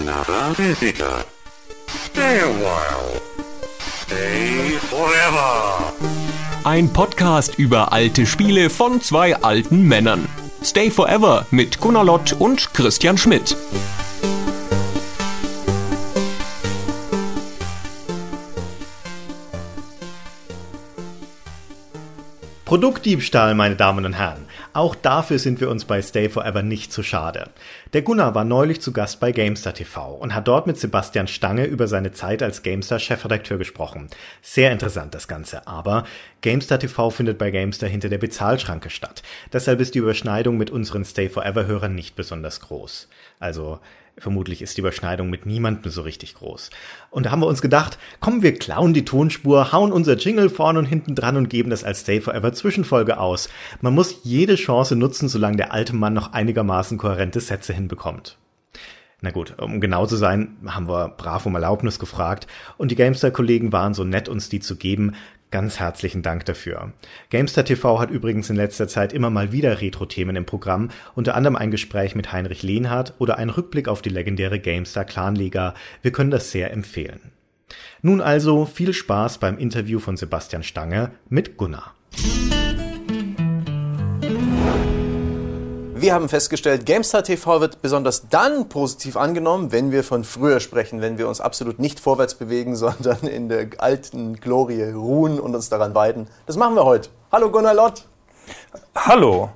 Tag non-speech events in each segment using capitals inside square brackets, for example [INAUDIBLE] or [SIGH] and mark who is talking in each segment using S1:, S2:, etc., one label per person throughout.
S1: another visitor. Stay a while. Stay forever.
S2: Ein Podcast über alte Spiele von zwei alten Männern. Stay Forever mit Gunnar Lott und Christian Schmidt.
S3: Produktdiebstahl, meine Damen und Herren. Auch dafür sind wir uns bei Stay Forever nicht zu schade. Der Gunnar war neulich zu Gast bei GameStar TV und hat dort mit Sebastian Stange über seine Zeit als GameStar Chefredakteur gesprochen. Sehr interessant das Ganze, aber GameStar TV findet bei GameStar hinter der Bezahlschranke statt. Deshalb ist die Überschneidung mit unseren Stay Forever Hörern nicht besonders groß. Also Vermutlich ist die Überschneidung mit niemandem so richtig groß. Und da haben wir uns gedacht, komm, wir klauen die Tonspur, hauen unser Jingle vorne und hinten dran und geben das als Stay Forever Zwischenfolge aus. Man muss jede Chance nutzen, solange der alte Mann noch einigermaßen kohärente Sätze hinbekommt. Na gut, um genau zu sein, haben wir brav um Erlaubnis gefragt und die Gamestar-Kollegen waren so nett, uns die zu geben. Ganz herzlichen Dank dafür. Gamestar TV hat übrigens in letzter Zeit immer mal wieder Retro-Themen im Programm, unter anderem ein Gespräch mit Heinrich Lehnhardt oder ein Rückblick auf die legendäre Gamestar Clanliga. Wir können das sehr empfehlen. Nun also viel Spaß beim Interview von Sebastian Stange mit Gunnar.
S4: Wir haben festgestellt, GameStar TV wird besonders dann positiv angenommen, wenn wir von früher sprechen, wenn wir uns absolut nicht vorwärts bewegen, [LAUGHS] sondern in der alten Glorie ruhen und uns daran weiden. Das machen wir heute. Hallo Gunnar Lott.
S5: Hallo.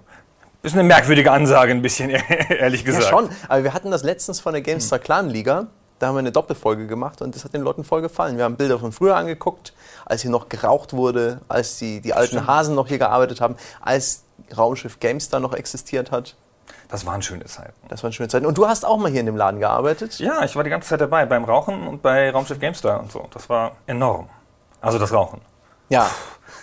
S5: Ist eine merkwürdige Ansage, ein bisschen, [LAUGHS] ehrlich gesagt.
S4: Ja, schon. Aber wir hatten das letztens von der GameStar Clan Liga. Da haben wir eine Doppelfolge gemacht und das hat den Leuten voll gefallen. Wir haben Bilder von früher angeguckt, als hier noch geraucht wurde, als die, die alten. Hasen noch hier gearbeitet haben, als Raumschiff GameStar noch existiert hat.
S5: Das waren schöne Zeiten.
S4: Das waren schöne Zeiten. Und du hast auch mal hier in dem Laden gearbeitet?
S5: Ja, ich war die ganze Zeit dabei, beim Rauchen und bei Raumschiff GameStar und so. Das war enorm. Also das Rauchen.
S4: Ja.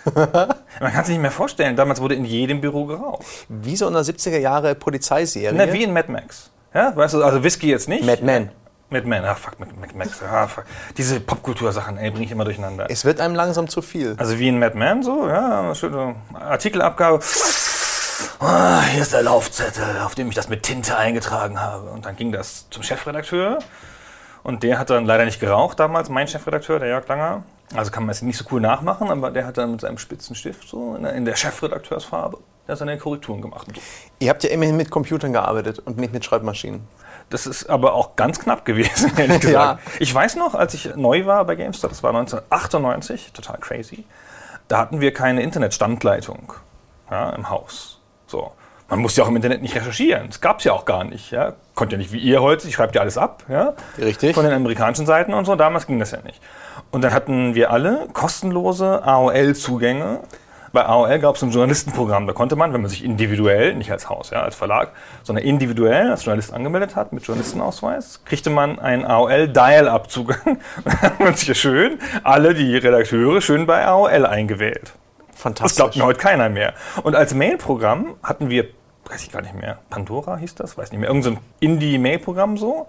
S4: [LAUGHS]
S5: Man kann sich nicht mehr vorstellen, damals wurde in jedem Büro geraucht.
S4: Wie so in einer 70er Jahre Polizeiserie.
S5: Na, wie in Mad Max. Ja, weißt du, also Whisky jetzt nicht.
S4: Mad Men.
S5: Mad Men, ach fuck, Mad, Mad Max. Ah, fuck. Diese Popkultursachen, ey, bringe ich immer durcheinander.
S4: Es wird einem langsam zu viel.
S5: Also wie in Mad Men so, ja, schöne Artikelabgabe. Ah, hier ist der Laufzettel, auf dem ich das mit Tinte eingetragen habe. Und dann ging das zum Chefredakteur. Und der hat dann leider nicht geraucht damals, mein Chefredakteur, der Jörg Langer. Also kann man es nicht so cool nachmachen, aber der hat dann mit seinem spitzen Stift so in der, Chefredakteursfarbe, der hat seine Korrekturen gemacht.
S4: Ihr habt ja immerhin mit Computern gearbeitet und nicht mit Schreibmaschinen.
S5: Das ist aber auch ganz knapp gewesen, [LAUGHS] ehrlich gesagt. Ich weiß noch, als ich neu war bei GameStar, das war 1998, total crazy, da hatten wir keine Internetstandleitung ja, im Haus. So. Man musste ja auch im Internet nicht recherchieren. Das gab es ja auch gar nicht. Ja. Konnte ja nicht wie ihr heute, ich schreibe ja alles ab. Ja.
S4: Richtig.
S5: Von den amerikanischen Seiten und so. Damals ging das ja nicht. Und dann hatten wir alle kostenlose AOL-Zugänge. Bei AOL gab es ein Journalistenprogramm. Da konnte man, wenn man sich individuell, nicht als Haus, ja, als Verlag, sondern individuell als Journalist angemeldet hat mit Journalistenausweis, kriegte man einen AOL-Dial-Up-Zugang. [LAUGHS] Dann hat man sich ja schön alle die Redakteure schön bei AOL eingewählt. Das
S4: Fantastisch.
S5: glaubt mir heute keiner mehr. Und als Mail-Programm hatten wir, weiß ich gar nicht mehr, Pandora hieß das, weiß nicht mehr, irgendein so Indie-Mail-Programm so.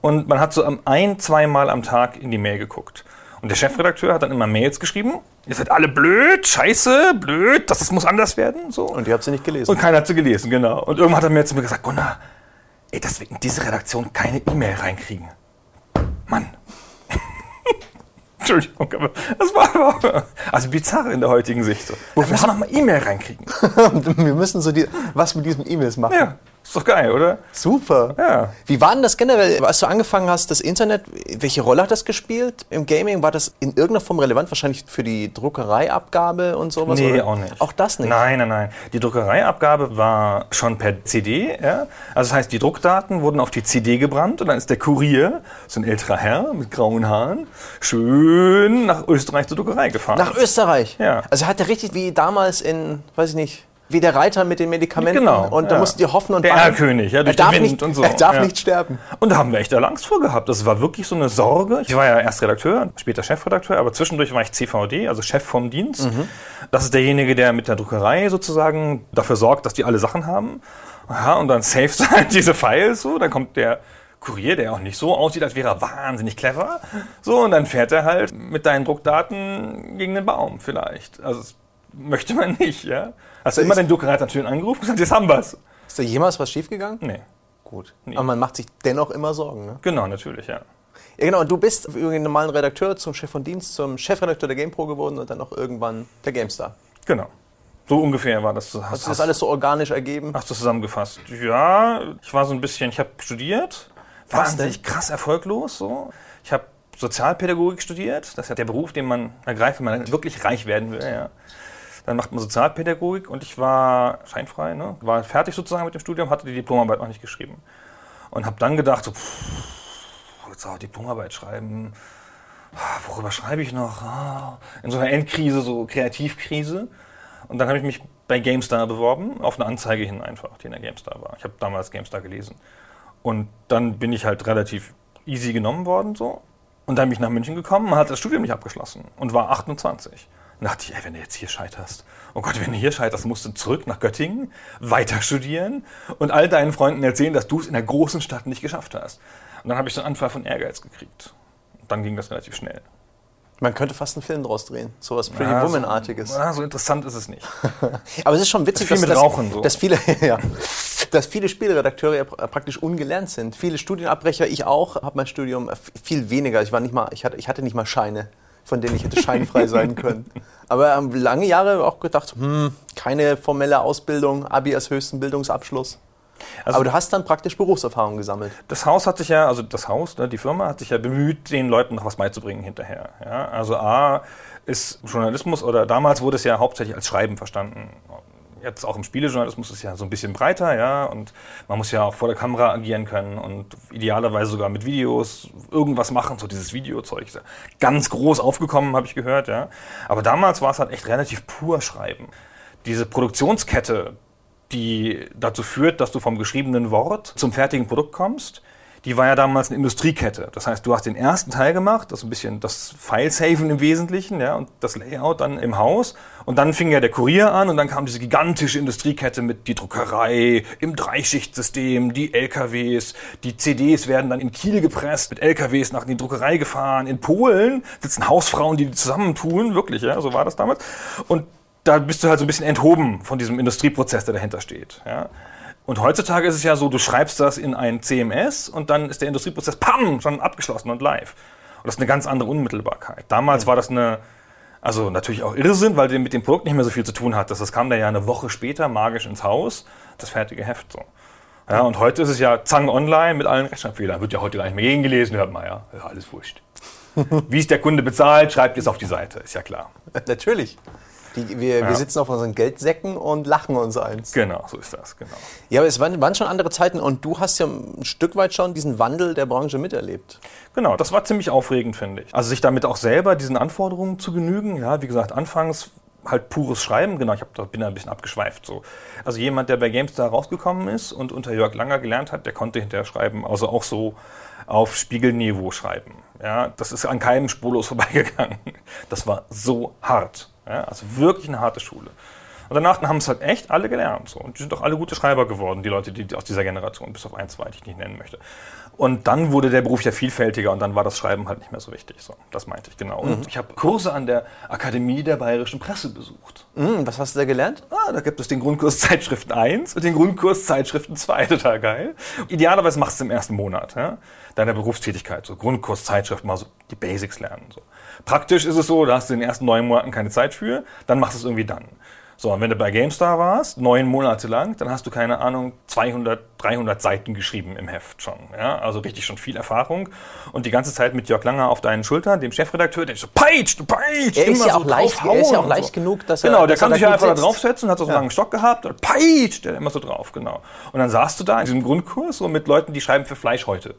S5: Und man hat so ein, zweimal am Tag in die Mail geguckt. Und der Chefredakteur hat dann immer Mails geschrieben. Ihr seid alle blöd, scheiße, blöd, das, das muss anders werden. So.
S4: und ihr habt sie nicht gelesen.
S5: Und keiner hat sie gelesen, genau. Und irgendwann hat er mir zu mir gesagt, Gunnar, ey, dass wir in diese Redaktion keine E-Mail reinkriegen. Mann. Entschuldigung, aber das war aber also bizarr in der heutigen Sicht. So. Wir müssen noch mal E-Mail reinkriegen. [LAUGHS]
S4: wir müssen so die, was mit diesen E-Mails machen.
S5: Ja, ist doch geil, oder?
S4: Super.
S5: Ja.
S4: Wie war denn das generell, als du angefangen hast, das Internet, welche Rolle hat das gespielt im Gaming? War das in irgendeiner Form relevant? Wahrscheinlich für die Druckereiabgabe und sowas?
S5: Nee,
S4: oder?
S5: auch nicht.
S4: Auch das nicht?
S5: Nein, nein, nein. Die Druckereiabgabe war schon per CD. Ja? Also das heißt, die Druckdaten wurden auf die CD gebrannt und dann ist der Kurier, so ein älterer Herr mit grauen Haaren, schön nach Österreich zur Druckerei gefahren.
S4: Nach Österreich?
S5: Ja.
S4: Also hat er richtig wie damals in, weiß ich nicht, wie der Reiter mit den Medikamenten.
S5: Genau,
S4: Und da
S5: ja.
S4: mussten die hoffen und
S5: Der. Erlkönig, ja,
S4: er
S5: durch
S4: darf,
S5: den Wind
S4: nicht,
S5: und so. [LAUGHS]
S4: er darf
S5: ja.
S4: nicht sterben.
S5: Und da haben wir echt alle Angst vor gehabt. Das war wirklich so eine Sorge. Ich war ja erst Redakteur, später Chefredakteur, aber zwischendurch war ich CVD, also Chef vom Dienst. Das ist derjenige, der mit der Druckerei sozusagen dafür sorgt, dass die alle Sachen haben. Ja, und dann saved [LAUGHS] halt diese Files so. Dann kommt der Kurier, der auch nicht so aussieht, als wäre er wahnsinnig clever. So, und dann fährt er halt mit deinen Druckdaten gegen den Baum vielleicht. Also das möchte man nicht, ja. Hast du immer den Druckerei natürlich angerufen und gesagt, jetzt haben wir's.
S4: Ist da jemals was schiefgegangen?
S5: Nee.
S4: gut. Aber man macht sich dennoch immer Sorgen, ne?
S5: Genau, natürlich, ja.
S4: Ja, genau. Und du bist über den normalen Redakteur zum Chef von Dienst, zum Chefredakteur der GamePro geworden und dann auch irgendwann der GameStar.
S5: Genau. So ungefähr war das.
S4: Hast du das alles so organisch ergeben?
S5: Hast du zusammengefasst? Ja, ich war so ein bisschen, ich habe studiert,
S4: Was
S5: wahnsinnig krass erfolglos so. Ich habe Sozialpädagogik studiert, das ist ja der Beruf, den man ergreift, wenn man wirklich reich werden will. Ja. Dann macht man Sozialpädagogik und ich war scheinfrei, ne? war fertig sozusagen mit dem Studium, hatte die Diplomarbeit noch nicht geschrieben. Und habe dann gedacht, so, pff, jetzt auch Diplomarbeit schreiben, Ah, worüber schreibe ich noch? Ah, In so einer Endkrise, so Kreativkrise. Und dann habe ich mich bei GameStar beworben, auf eine Anzeige hin einfach, die in der GameStar war. Ich habe damals GameStar gelesen. Und dann bin ich halt relativ easy genommen worden so. Und dann bin ich nach München gekommen und hatte das Studium nicht abgeschlossen und war 28. Und dachte ich, ey, wenn du jetzt hier scheiterst, oh Gott, wenn du hier scheiterst, musst du zurück nach Göttingen, weiter studieren und all deinen Freunden erzählen, dass du es in der großen Stadt nicht geschafft hast. Und dann habe ich so einen Anfall von Ehrgeiz gekriegt. Und dann ging das relativ schnell.
S4: Man könnte fast einen Film draus drehen. So was Pretty
S5: Ja,
S4: Woman-artiges.
S5: So, ja, so interessant ist es nicht. [LAUGHS]
S4: Aber es ist schon witzig,
S5: Das
S4: dass,
S5: Rauchen so.
S4: dass, viele, [LAUGHS] ja, dass viele Spieleredakteure ja pra- praktisch ungelernt sind. Viele Studienabbrecher, ich auch, habe mein Studium f- viel weniger. Ich, war nicht mal, ich, hatte, ich hatte nicht mal Scheine, von denen ich hätte scheinfrei sein [LAUGHS] können. Aber ähm, lange Jahre auch gedacht, hm, keine formelle Ausbildung, Abi als höchsten Bildungsabschluss.
S5: Also-
S4: Aber du hast dann praktisch Berufserfahrung gesammelt.
S5: Das Haus hat sich ja, also das Haus, ne, die Firma hat sich ja bemüht, den Leuten noch was beizubringen hinterher. Ja? Also A ist Journalismus oder damals wurde es ja hauptsächlich als Schreiben verstanden. Jetzt auch im Spielejournalismus ist ja so ein bisschen breiter, ja, und man muss ja auch vor der Kamera agieren können und idealerweise sogar mit Videos irgendwas machen, so dieses Videozeug ganz groß aufgekommen, habe ich gehört, ja. Aber damals war es halt echt relativ pur Schreiben. Diese Produktionskette, die dazu führt, dass du vom geschriebenen Wort zum fertigen Produkt kommst, die war ja damals eine Industriekette. Das heißt, du hast den ersten Teil gemacht, das ein bisschen das File-Saven im Wesentlichen, ja, und das Layout dann im Haus. Und dann fing ja der Kurier an und dann kam diese gigantische Industriekette mit die Druckerei im Dreischichtsystem, die LKWs, die CDs werden dann in Kiel gepresst, mit LKWs nach in die Druckerei gefahren. In Polen sitzen Hausfrauen, die die zusammentun, wirklich, ja, so war das damals. Und da bist du halt so ein bisschen enthoben von diesem Industrieprozess, der dahinter steht. Ja. Und heutzutage ist es ja so, du schreibst das in ein CMS und dann ist der Industrieprozess pam, schon abgeschlossen und live. Und das ist eine ganz andere Unmittelbarkeit. Damals war das eine, also natürlich auch Irrsinn, weil du mit dem Produkt nicht mehr so viel zu tun hattest. Das kam da ja eine Woche später magisch ins Haus, das fertige Heft so. Ja, und heute ist es ja Zang online mit allen Rechtschreibfehlern. Wird ja heute gar nicht mehr gegengelesen, hört man ja. ja alles wurscht. [LAUGHS] Wie es der Kunde bezahlt, schreibt es auf die Seite, ist ja klar.
S4: Natürlich. Die, wir,
S5: Ja.
S4: wir sitzen auf unseren Geldsäcken und lachen uns eins.
S5: Genau, so ist das, genau.
S4: Ja, aber es waren, waren schon andere Zeiten und du hast ja ein Stück weit schon diesen Wandel der Branche miterlebt.
S5: Genau, das war ziemlich aufregend, finde ich. Also sich damit auch selber diesen Anforderungen zu genügen. Ja, wie gesagt, anfangs halt pures Schreiben. Genau, ich hab, da bin da ein bisschen abgeschweift. So. Also jemand, der bei GameStar rausgekommen ist und unter Jörg Langer gelernt hat, der konnte hinterher schreiben. Also auch so auf Spiegelniveau schreiben. Ja, das ist an keinem spurlos [LAUGHS] vorbeigegangen. Das war so hart. Ja, also wirklich eine harte Schule. Und danach haben es halt echt alle gelernt. So. Und die sind auch alle gute Schreiber geworden, die Leute, die, aus dieser Generation, bis auf ein, zwei, die ich nicht nennen möchte. Und dann wurde der Beruf ja vielfältiger und dann war das Schreiben halt nicht mehr so wichtig. So, das meinte ich genau. Und ich habe Kurse an der Akademie der Bayerischen Presse besucht.
S4: Hm, was hast du da gelernt?
S5: Ah, da gibt es den Grundkurs Zeitschriften 1 und den Grundkurs Zeitschriften 2, [LAUGHS] total geil. Idealerweise machst du es im ersten Monat ja, deiner Berufstätigkeit. So Grundkurs Zeitschrift, mal so die Basics lernen. So. Praktisch ist es so, da hast du in den ersten neun Monaten keine Zeit für, dann machst du es irgendwie dann. So, und wenn du bei GameStar warst, neun Monate lang, dann hast du, keine Ahnung, 200, 300 Seiten geschrieben im Heft schon. Ja? Also richtig schon viel Erfahrung. Und die ganze Zeit mit Jörg Langer auf deinen Schultern, dem Chefredakteur, der so peitscht, peitscht.
S4: Er ist
S5: immer
S4: ja
S5: so
S4: auch leicht- er ist ja auch
S5: und
S4: leicht genug, dass er-
S5: Genau, der
S4: dass er
S5: kann
S4: da
S5: sich ja einfach da
S4: sitzt.
S5: draufsetzen, hat so einen langen Stock gehabt, und peitscht der immer so drauf, genau. Und dann saßt du da in diesem Grundkurs so mit Leuten, die schreiben für Fleisch heute.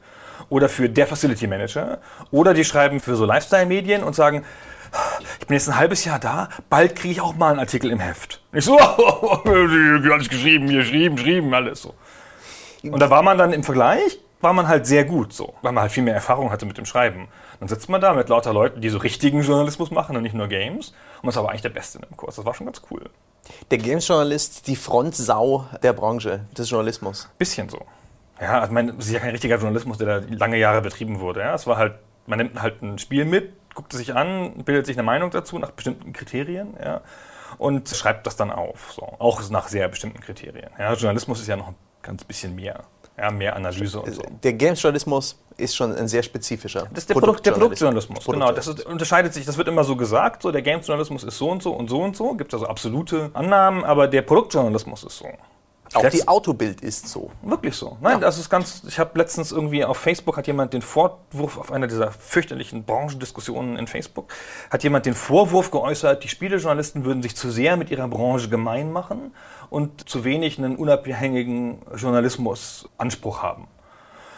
S5: Oder für der Facility Manager. Oder die schreiben für so Lifestyle-Medien und sagen, ich bin jetzt ein halbes Jahr da, bald kriege ich auch mal einen Artikel im Heft. Ich so, [LAUGHS] alles geschrieben, hier geschrieben, geschrieben, alles so. Und da war man dann im Vergleich, war man halt sehr gut so, weil man halt viel mehr Erfahrung hatte mit dem Schreiben. Dann sitzt man da mit lauter Leuten, die so richtigen Journalismus machen und nicht nur Games. Und man ist aber eigentlich der Beste in dem Kurs. Das war schon ganz cool.
S4: Der Games-Journalist, die Frontsau der Branche, des Journalismus.
S5: Bisschen so. Ja, also mein, es ist ja kein richtiger Journalismus, der da lange Jahre betrieben wurde. Ja, es war halt, man nimmt halt ein Spiel mit, guckt es sich an, bildet sich eine Meinung dazu nach bestimmten Kriterien, ja, und schreibt das dann auf. So. Auch nach sehr bestimmten Kriterien. Ja, Journalismus ist ja noch ein ganz bisschen mehr. Ja, mehr Analyse und so.
S4: Der Games-Journalismus ist schon ein sehr spezifischer.
S5: Das ist der, Produkt, der Produktjournalismus. Genau, das ist, unterscheidet sich, das wird immer so gesagt, so der Games-Journalismus ist so und so und so und so, gibt also absolute Annahmen, aber der Produktjournalismus ist so.
S4: Auch
S5: Letzt-
S4: die Autobild ist so.
S5: Wirklich so. Nein, das ist ganz. Ich habe letztens irgendwie auf Facebook hat jemand den Vorwurf auf einer dieser fürchterlichen Branchendiskussionen in Facebook hat jemand den Vorwurf geäußert, die Spielejournalisten würden sich zu sehr mit ihrer Branche gemein machen und zu wenig einen unabhängigen Journalismusanspruch haben.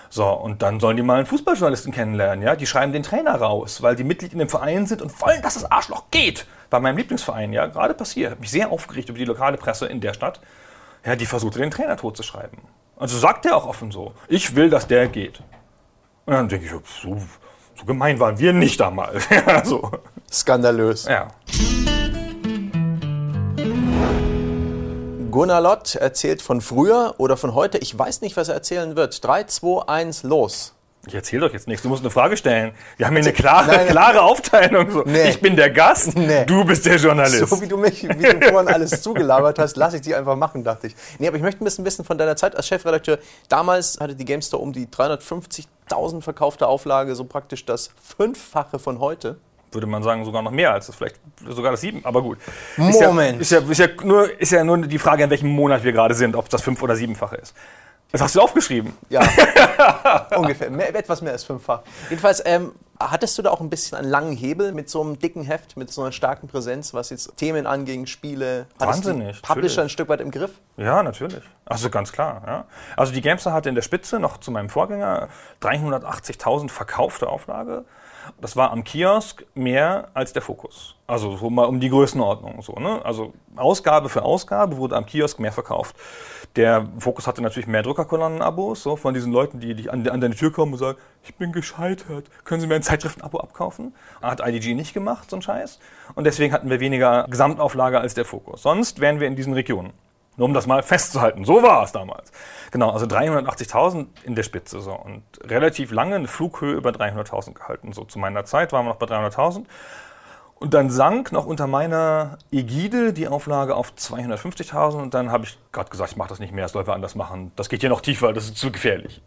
S5: So, und dann sollen die mal einen Fußballjournalisten kennenlernen, ja? Die schreiben den Trainer raus, weil die Mitglied in dem Verein sind und wollen, dass das Arschloch geht. Bei meinem Lieblingsverein, ja, gerade passiert. Hat mich sehr aufgeregt über die lokale Presse in der Stadt. Ja, die versuchte den Trainer totzuschreiben. Also sagt er auch offen so, ich will, dass der geht. Und dann denke ich, so, so gemein waren wir nicht damals. [LAUGHS] ja, so.
S4: Skandalös.
S5: ja.
S4: Gunnar Lott erzählt von früher oder von heute. Ich weiß nicht, was er erzählen wird. 3, 2, 1, los.
S5: Ich erzähle doch jetzt nichts, du musst eine Frage stellen. Wir haben hier eine klare,
S4: Nein, nein.
S5: klare Aufteilung. So.
S4: Nee.
S5: Ich bin der Gast,
S4: Nee.
S5: du bist der Journalist.
S4: So wie du mich, wie du vorhin alles zugelabert hast, lasse ich die einfach machen, dachte ich. Nee, aber ich möchte ein bisschen wissen von deiner Zeit als Chefredakteur. Damals hatte die GameStore um die 350.000 verkaufte Auflage, so praktisch das Fünffache von heute.
S5: würde man sagen, sogar noch mehr als das, vielleicht sogar das sieben, aber gut.
S4: Moment.
S5: Ist ja, ist ja, ist ja, nur, ist ja nur die Frage, in welchem Monat wir gerade sind, ob das fünf- oder siebenfache ist. Das hast du aufgeschrieben.
S4: Ja, [LAUGHS] ungefähr. Mehr, etwas mehr als fünffach. Jedenfalls, ähm, hattest du da auch ein bisschen einen langen Hebel mit so einem dicken Heft, mit so einer starken Präsenz, was jetzt Themen anging, Spiele? Hattest
S5: Wahnsinnig,
S4: Publisher
S5: natürlich.
S4: ein Stück weit im Griff?
S5: Ja, natürlich. Also ganz klar. Ja. Also die Gamester hatte in der Spitze noch zu meinem Vorgänger 380.000 verkaufte Auflage. Das war am Kiosk mehr als der Fokus. Also so mal um die Größenordnung. So, ne? Also Ausgabe für Ausgabe wurde am Kiosk mehr verkauft. Der Fokus hatte natürlich mehr Druckerkolonnen-Abos, so von diesen Leuten, die, die an, an deine Tür kommen und sagen, ich bin gescheitert, können Sie mir ein Zeitschriften-Abo abkaufen? Hat IDG nicht gemacht, so ein Scheiß. Und deswegen hatten wir weniger Gesamtauflage als der Fokus. Sonst wären wir in diesen Regionen. Nur um das mal festzuhalten. So war es damals. Genau, also 380.000 in der Spitze. So. Und relativ lange eine Flughöhe über 300.000 gehalten. So zu meiner Zeit waren wir noch bei 300.000. Und dann sank noch unter meiner Ägide die Auflage auf 250.000. Und dann habe ich gerade gesagt, ich mache das nicht mehr, das sollen wir anders machen. Das geht hier noch tiefer, das ist zu gefährlich.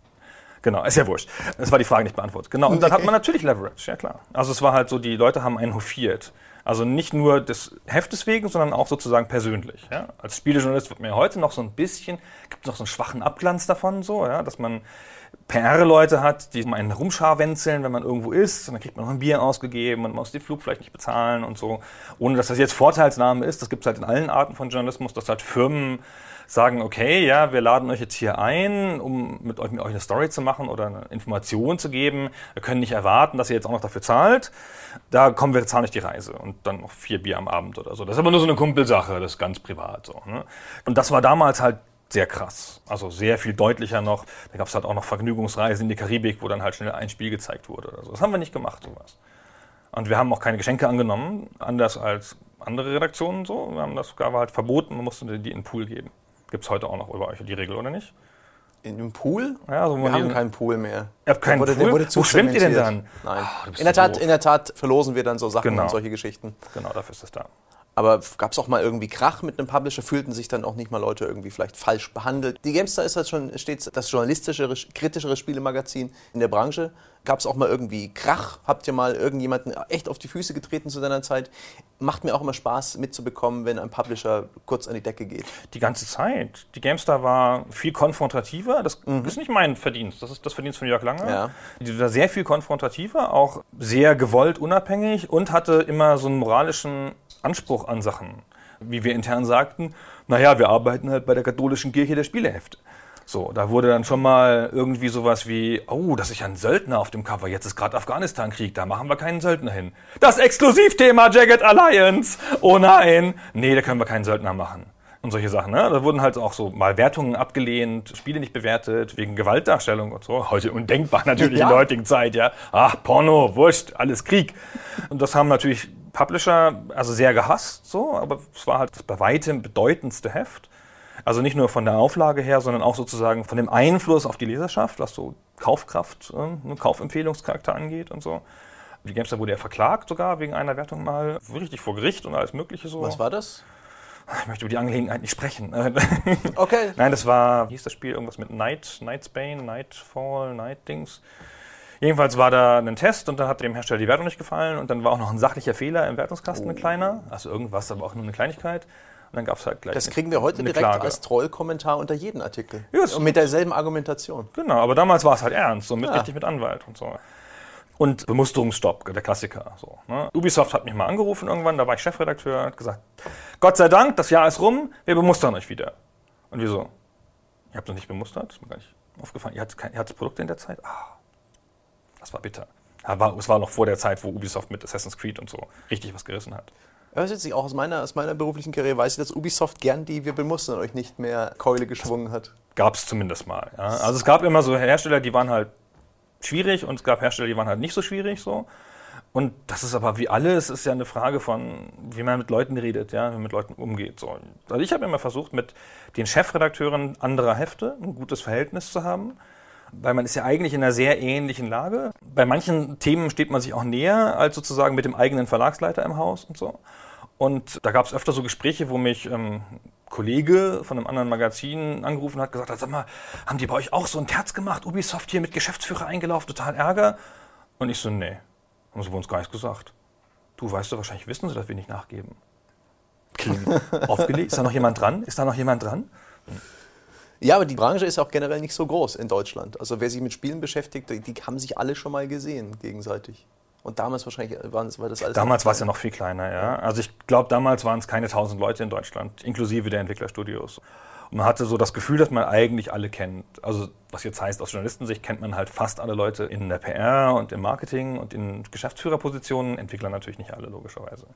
S5: Genau, ist ja wurscht. Das war die Frage nicht beantwortet. Genau, und dann hat man natürlich Leverage, ja klar. Also es war halt so, die Leute haben einen hofiert. Also nicht nur des Heftes wegen, sondern auch sozusagen persönlich. Ja? Als Spielejournalist wird mir heute noch so ein bisschen, gibt noch so einen schwachen Abglanz davon, so, ja? dass man PR-Leute hat, die einen rumscharwenzeln, wenn man irgendwo ist, und dann kriegt man noch ein Bier ausgegeben und man muss den Flug vielleicht nicht bezahlen und so. Ohne dass das jetzt Vorteilsnahme ist, das gibt es halt in allen Arten von Journalismus, dass halt Firmen sagen, okay, ja, wir laden euch jetzt hier ein, um mit euch, mit euch eine Story zu machen oder eine Information zu geben. Wir können nicht erwarten, dass ihr jetzt auch noch dafür zahlt. Da kommen wir, zahlen euch die Reise und dann noch vier Bier am Abend oder so. Das ist aber nur so eine Kumpelsache, das ist ganz privat so. Ne? Und das war damals halt sehr krass. Also sehr viel deutlicher noch. Da gab es halt auch noch Vergnügungsreisen in die Karibik, wo dann halt schnell ein Spiel gezeigt wurde oder so. Das haben wir nicht gemacht, sowas. Und wir haben auch keine Geschenke angenommen, anders als andere Redaktionen so. Wir haben das sogar halt verboten, man musste die in den Pool geben. Gibt es heute auch noch über euch die Regel, oder nicht?
S4: In dem Pool?
S5: Ja, also
S4: wir haben keinen Pool mehr.
S5: Ihr habt keinen
S4: Der
S5: Pool?
S4: wurde
S5: Wo schwimmt ihr denn dann?
S4: Nein.
S5: Bist
S4: in, der Tat,
S5: doof.
S4: in der Tat verlosen wir dann so Sachen
S5: Genau.
S4: und solche Geschichten.
S5: Genau, dafür ist es da.
S4: Aber gab es auch mal irgendwie Krach mit einem Publisher? Fühlten sich dann auch nicht mal Leute irgendwie vielleicht falsch behandelt? Die Gamestar ist halt schon stets das journalistischere, kritischere Spielemagazin in der Branche. Gab es auch mal irgendwie Krach? Habt ihr mal irgendjemanden echt auf die Füße getreten zu deiner Zeit? Macht mir auch immer Spaß mitzubekommen, wenn ein Publisher kurz an die Decke geht.
S5: Die ganze Zeit. Die Gamestar war viel konfrontativer. Das ist nicht mein Verdienst. Das ist das Verdienst von Jörg Lange.
S4: Ja.
S5: Die war sehr viel konfrontativer, auch sehr gewollt unabhängig und hatte immer so einen moralischen Anspruch an Sachen. Wie wir intern sagten, naja, wir arbeiten halt bei der katholischen Kirche der Spielehefte. So, da wurde dann schon mal irgendwie sowas wie, oh, das ist ja ein Söldner auf dem Cover, jetzt ist gerade Afghanistan-Krieg, da machen wir keinen Söldner hin. Das Exklusivthema Jagged Alliance! Oh nein! Nee, da können wir keinen Söldner machen. Und solche Sachen, ne? Da wurden halt auch so mal Wertungen abgelehnt, Spiele nicht bewertet, wegen Gewaltdarstellung und so. Heute undenkbar natürlich
S4: Ja.
S5: in der heutigen Zeit, ja. Ach, Porno, wurscht, alles Krieg. Und das haben natürlich Publisher also sehr gehasst, so, aber es war halt das bei weitem bedeutendste Heft. Also nicht nur von der Auflage her, sondern auch sozusagen von dem Einfluss auf die Leserschaft, was so Kaufkraft, äh, Kaufempfehlungscharakter angeht und so. Die Gamester wurde ja verklagt sogar wegen einer Wertung mal richtig vor Gericht und alles Mögliche so.
S4: Was war das?
S5: Ich möchte über die Angelegenheit nicht sprechen. [LAUGHS]
S4: Okay.
S5: Nein, das war, wie hieß das Spiel? Irgendwas mit Night, Nightsbane, Nightfall, Night-Dings. Jedenfalls war da ein Test und dann hat dem Hersteller die Wertung nicht gefallen und dann war auch noch ein sachlicher Fehler im Wertungskasten, ein kleiner. Also irgendwas, aber auch nur eine Kleinigkeit. Und dann gab es halt gleich.
S4: Das kriegen wir heute direkt
S5: Klage.
S4: als Trollkommentar unter jeden Artikel.
S5: Ja, es-
S4: Und mit derselben Argumentation.
S5: Genau, aber damals war es halt ernst, so mit
S4: Ja.
S5: richtig mit Anwalt und so. Und Bemusterungsstopp, der Klassiker. So, ne? Ubisoft hat mich mal angerufen irgendwann, da war ich Chefredakteur, hat gesagt, Gott sei Dank, das Jahr ist rum, wir bemustern euch wieder. Und wieso? Ihr habt uns nicht bemustert, ist mir gar nicht aufgefallen. Ihr hattet, kein, ihr hattet Produkte in der Zeit? Ah, das war bitter. War, es war noch vor der Zeit, wo Ubisoft mit Assassin's Creed und so richtig was gerissen hat.
S4: Ja, das ist jetzt auch aus meiner, aus meiner beruflichen Karriere weiß ich, dass Ubisoft gern die Wir bemustern euch nicht mehr Keule geschwungen hat.
S5: Gab es zumindest mal. Ja. Also es gab immer so Hersteller, die waren halt schwierig und es gab Hersteller, die waren halt nicht so schwierig so. Und das ist aber wie alles, ist ja eine Frage von, wie man mit Leuten redet, ja, wie man mit Leuten umgeht. So. Also ich habe immer versucht, mit den Chefredakteuren anderer Hefte ein gutes Verhältnis zu haben, weil man ist ja eigentlich in einer sehr ähnlichen Lage. Bei manchen Themen steht man sich auch näher als sozusagen mit dem eigenen Verlagsleiter im Haus und so. Und da gab es öfter so Gespräche, wo mich ähm, Kollege von einem anderen Magazin angerufen hat, gesagt hat, sag mal, haben die bei euch auch so ein Terz gemacht, Ubisoft hier mit Geschäftsführer eingelaufen, total Ärger? Und ich so, nee, haben sie bei uns gar nichts gesagt. Du weißt doch, wahrscheinlich wissen sie, dass wir nicht nachgeben. Kling. [LAUGHS] Aufgelegt? Ist da noch jemand dran? Ist da noch jemand dran?
S4: Ja, aber die Branche ist auch generell nicht so groß in Deutschland. Also wer sich mit Spielen beschäftigt, die, die haben sich alle schon mal gesehen gegenseitig. Und damals wahrscheinlich waren, war das alles.
S5: Damals war es ja noch viel kleiner, ja. Also ich glaube, damals waren es keine tausend Leute in Deutschland, inklusive der Entwicklerstudios. Und man hatte so das Gefühl, dass man eigentlich alle kennt. Also was jetzt heißt, aus Journalistensicht kennt man halt fast alle Leute in der PR und im Marketing und in Geschäftsführerpositionen, Entwickler natürlich nicht alle, logischerweise.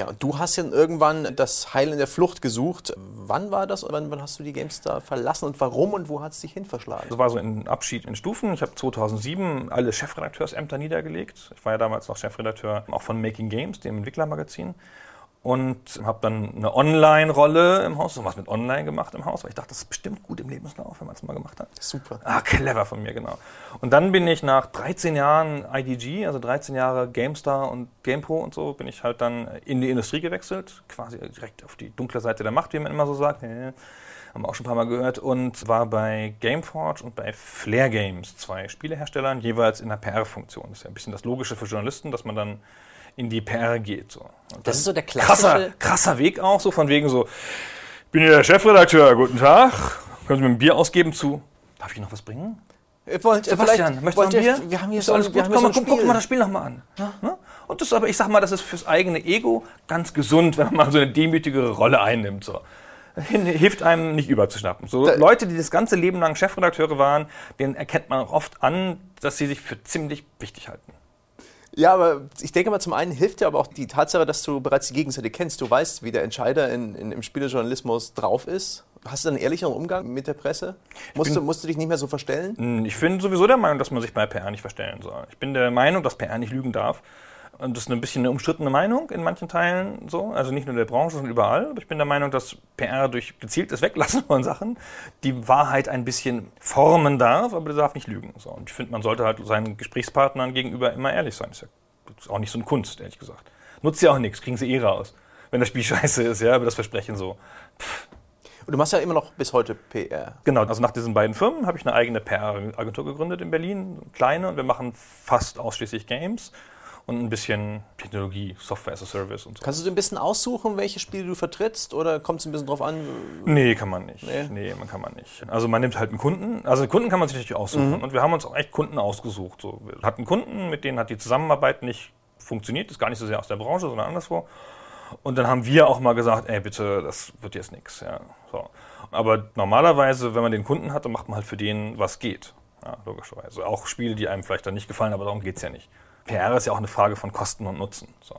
S4: Ja, und du hast ja irgendwann das Heil in der Flucht gesucht. Wann war das? Wann, wann hast du die GameStar verlassen und warum und wo hat es dich hin verschlagen?
S5: Das war so ein Abschied in Stufen. Ich habe 2007 alle Chefredakteursämter niedergelegt. Ich war ja damals noch Chefredakteur auch von Making Games, dem Entwicklermagazin. Und habe dann eine Online-Rolle im Haus, so was mit Online gemacht im Haus, weil ich dachte, das ist bestimmt gut im Lebenslauf, wenn man es mal gemacht hat.
S4: Super.
S5: Ah, clever von mir, genau. Und dann bin ich nach 13 Jahren IDG, also 13 Jahre GameStar und GamePro und so, bin ich halt dann in die Industrie gewechselt, quasi direkt auf die dunkle Seite der Macht, wie man immer so sagt. Haben wir auch schon ein paar Mal gehört. Und war bei Gameforge und bei Flair Games, zwei Spieleherstellern, jeweils in der PR-Funktion. Das ist ja ein bisschen das Logische für Journalisten, dass man dann in die PR geht. So.
S4: Das ist so der
S5: krasser,
S4: klassische.
S5: krasser Weg auch, so von wegen so, ich bin hier der Chefredakteur, guten Tag. Können Sie mir ein Bier ausgeben zu? Darf ich noch was bringen?
S4: Ihr wollt,
S5: Sebastian,
S4: vielleicht
S5: möchtest du
S4: wollt
S5: ein
S4: ihr,
S5: Bier?
S4: wir haben hier so,
S5: alles
S4: ein-
S5: gut?
S4: wir haben
S5: Komm,
S4: so
S5: mal,
S4: ein
S5: guck, guck mal das Spiel nochmal an. Ne? Und das ist aber, ich sag mal, das ist fürs eigene Ego ganz gesund, wenn man mal so eine demütigere Rolle einnimmt. So. Hilft einem nicht überzuschnappen. So
S4: Da-
S5: Leute, die das ganze Leben lang Chefredakteure waren, denen erkennt man auch oft an, dass sie sich für ziemlich wichtig halten.
S4: Ja, aber ich denke mal, zum einen hilft dir aber auch die Tatsache, dass du bereits die Gegenseite kennst. Du weißt, wie der Entscheider in, in, im Spielejournalismus drauf ist. Hast du einen ehrlicheren Umgang mit der Presse? Musst du, musst du dich nicht mehr so verstellen?
S5: Hm, Ich bin sowieso der Meinung, dass man sich bei PR nicht verstellen soll. Ich bin der Meinung, dass PR nicht lügen darf. Und das ist ein bisschen eine umstrittene Meinung in manchen Teilen so. Also nicht nur in der Branche, sondern überall. Aber ich bin der Meinung, dass PR durch gezieltes Weglassen [LAUGHS] von Sachen die Wahrheit ein bisschen formen darf, aber der darf nicht lügen. So. Und ich finde, man sollte halt seinen Gesprächspartnern gegenüber immer ehrlich sein. Das ist, ja, das auch nicht so eine Kunst, ehrlich gesagt. Nutzt ja auch nichts, kriegen sie eh raus. Wenn das Spiel [LAUGHS] scheiße ist, ja, aber das Versprechen so.
S4: Und du machst ja immer noch bis heute PR.
S5: Genau, also nach diesen beiden Firmen habe ich eine eigene PR-Agentur gegründet in Berlin, eine kleine, und wir machen fast ausschließlich Games und ein bisschen Technologie, Software as a Service und so.
S4: Kannst du dir ein bisschen aussuchen, welche Spiele du vertrittst? Oder kommt es ein bisschen drauf an?
S5: Nee, kann man nicht.
S4: Nee?
S5: Nee? man kann man nicht. Also man nimmt halt einen Kunden. Also Kunden kann man sich natürlich aussuchen. Und wir haben uns auch echt Kunden ausgesucht. So. Wir hatten Kunden, mit denen hat die Zusammenarbeit nicht funktioniert. Das ist gar nicht so sehr aus der Branche, sondern anderswo. Und dann haben wir auch mal gesagt, ey, bitte, das wird jetzt nichts. Ja, so. Aber normalerweise, wenn man den Kunden hat, dann macht man halt für den, was geht. Ja, logischerweise. Auch Spiele, die einem vielleicht dann nicht gefallen, aber darum geht es ja nicht. PR ist ja auch eine Frage von Kosten und Nutzen. So.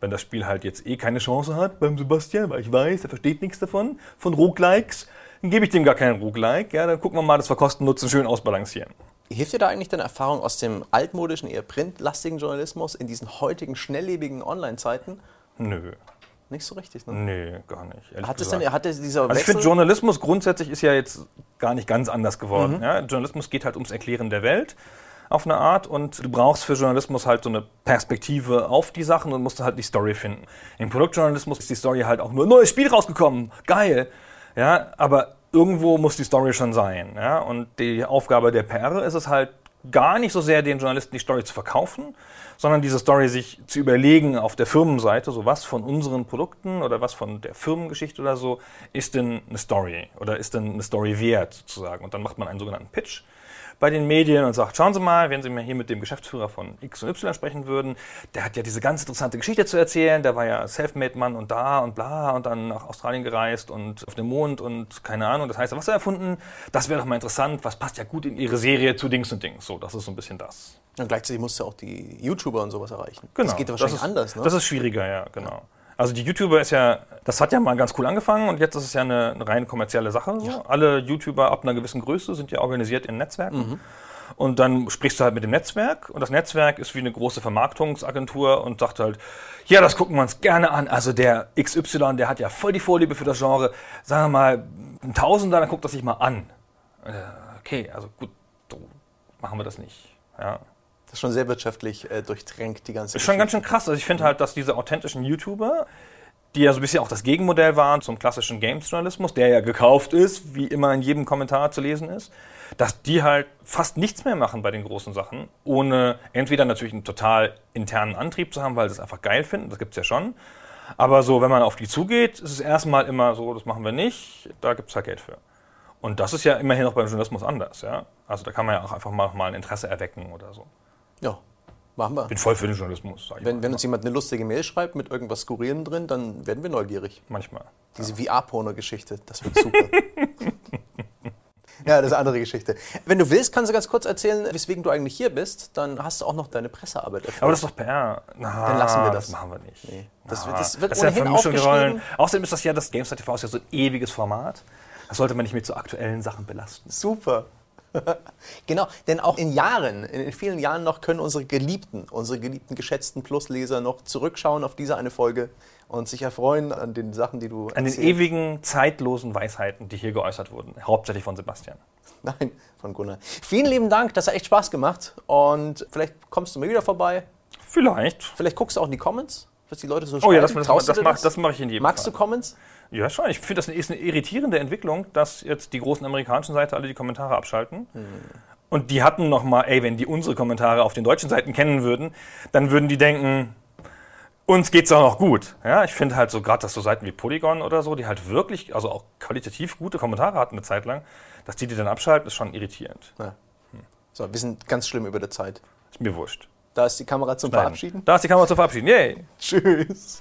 S5: Wenn das Spiel halt jetzt eh keine Chance hat beim Sebastian, weil ich weiß, er versteht nichts davon, von Roguelikes, dann gebe ich dem gar keinen Roguelike. Ja, dann gucken wir mal, dass wir Kosten und Nutzen schön ausbalancieren.
S4: Hilft dir da eigentlich deine Erfahrung aus dem altmodischen, eher printlastigen Journalismus in diesen heutigen, schnelllebigen Online-Zeiten?
S5: Nö,
S4: Nicht so richtig, ne?
S5: nee, gar nicht.
S4: Hat es denn, hat es dieser
S5: Also ich finde, Journalismus grundsätzlich ist ja jetzt gar nicht ganz anders geworden.
S4: Mhm.
S5: Ja? Journalismus geht halt ums Erklären der Welt. Auf eine Art und du brauchst für Journalismus halt so eine Perspektive auf die Sachen und musst halt die Story finden. Im Produktjournalismus ist die Story halt auch nur neues Spiel rausgekommen, geil. Ja, aber irgendwo muss die Story schon sein. Ja? Und die Aufgabe der PR ist es halt gar nicht so sehr, den Journalisten die Story zu verkaufen, sondern diese Story sich zu überlegen auf der Firmenseite, so was von unseren Produkten oder was von der Firmengeschichte oder so ist denn eine Story oder ist denn eine Story wert sozusagen. Und dann macht man einen sogenannten Pitch bei den Medien und sagt, schauen Sie mal, wenn Sie mir hier mit dem Geschäftsführer von X und Y sprechen würden, der hat ja diese ganz interessante Geschichte zu erzählen, der war ja Selfmade-Mann und da und bla und dann nach Australien gereist und auf dem Mond und keine Ahnung, das heißt Wasser erfunden, das wäre doch mal interessant, was passt ja gut in Ihre Serie zu Dings und Dings. So, das ist so ein bisschen das.
S4: Und gleichzeitig musst du auch die YouTuber und sowas erreichen.
S5: Genau.
S4: Das geht ja wahrscheinlich
S5: ist,
S4: anders, ne?
S5: Das ist schwieriger, ja, genau. Also die YouTuber ist ja, das hat ja mal ganz cool angefangen und jetzt ist es ja eine, eine rein kommerzielle Sache. So. Alle YouTuber ab einer gewissen Größe sind ja organisiert in Netzwerken. Und dann sprichst du halt mit dem Netzwerk und das Netzwerk ist wie eine große Vermarktungsagentur und sagt halt, ja, das gucken wir uns gerne an. Also der XY, der hat ja voll die Vorliebe für das Genre. Sagen wir mal, ein Tausender, dann guckt das sich mal an. Äh, Okay, also gut, so machen wir das nicht. Ja.
S4: Das ist schon sehr wirtschaftlich äh, durchtränkt, die ganze
S5: Ist schon ganz schön krass. Also ich finde halt, dass diese authentischen YouTuber, die ja so ein bisschen auch das Gegenmodell waren zum klassischen Games-Journalismus, der ja gekauft ist, wie immer in jedem Kommentar zu lesen ist, dass die halt fast nichts mehr machen bei den großen Sachen, ohne entweder natürlich einen total internen Antrieb zu haben, weil sie es einfach geil finden, das gibt's ja schon. Aber so, wenn man auf die zugeht, ist es erstmal immer so, das machen wir nicht, da gibt's halt Geld für. Und das ist ja immerhin auch beim Journalismus anders, ja. Also da kann man ja auch einfach mal, mal ein Interesse erwecken oder so.
S4: Ja, machen wir.
S5: Bin voll für den Journalismus, sag ich
S4: Wenn,
S5: mal.
S4: wenn uns jemand eine lustige Mail schreibt mit irgendwas Skurrilen drin, dann werden wir neugierig.
S5: Manchmal.
S4: Diese VR-Porno-Geschichte, das wird super. [LAUGHS] ja, das ist eine andere Geschichte. Wenn du willst, kannst du ganz kurz erzählen, weswegen du eigentlich hier bist. Dann hast du auch noch deine Pressearbeit erfüllt.
S5: Aber das ist doch PR. Na,
S4: Dann lassen wir das.
S5: Das machen wir nicht.
S4: Nee. Das
S5: Na,
S4: wird- das wird
S5: ja
S4: ohnehin
S5: der
S4: aufgeschrieben.
S5: Außerdem ist das ja, das GameStar TV ist ja so ein ewiges Format. Das sollte man nicht mit so aktuellen Sachen belasten.
S4: Super. [LAUGHS] genau, denn auch in Jahren, in vielen Jahren noch können unsere geliebten, unsere geliebten geschätzten Plusleser noch zurückschauen auf diese eine Folge und sich erfreuen an den Sachen, die du
S5: An den
S4: erzählst.
S5: ewigen, zeitlosen Weisheiten, die hier geäußert wurden. Hauptsächlich von Sebastian.
S4: Nein, von Gunnar. Vielen lieben Dank, das hat echt Spaß gemacht und vielleicht kommst du mal wieder vorbei.
S5: Vielleicht.
S4: Vielleicht guckst du auch in die Comments, was die Leute so
S5: Oh
S4: schreiben.
S5: ja, das, das, das,
S4: dir
S5: mach, das mache ich in jedem
S4: Magst
S5: Fall.
S4: du Comments?
S5: Ja, schon. Ich finde, das ist eine irritierende Entwicklung, dass jetzt die großen amerikanischen Seiten alle die Kommentare abschalten. Und die hatten noch mal, ey, wenn die unsere Kommentare auf den deutschen Seiten kennen würden, dann würden die denken, uns geht's auch noch gut. Ja, ich finde halt so gerade, dass so Seiten wie Polygon oder so, die halt wirklich, also auch qualitativ gute Kommentare hatten eine Zeit lang, dass die die dann abschalten, ist schon irritierend.
S4: Ja. So, wir sind ganz schlimm über der Zeit.
S5: Ist mir wurscht.
S4: Da ist die Kamera zum Verabschieden.
S5: Da ist die Kamera zu verabschieden. Yay!
S4: Tschüss.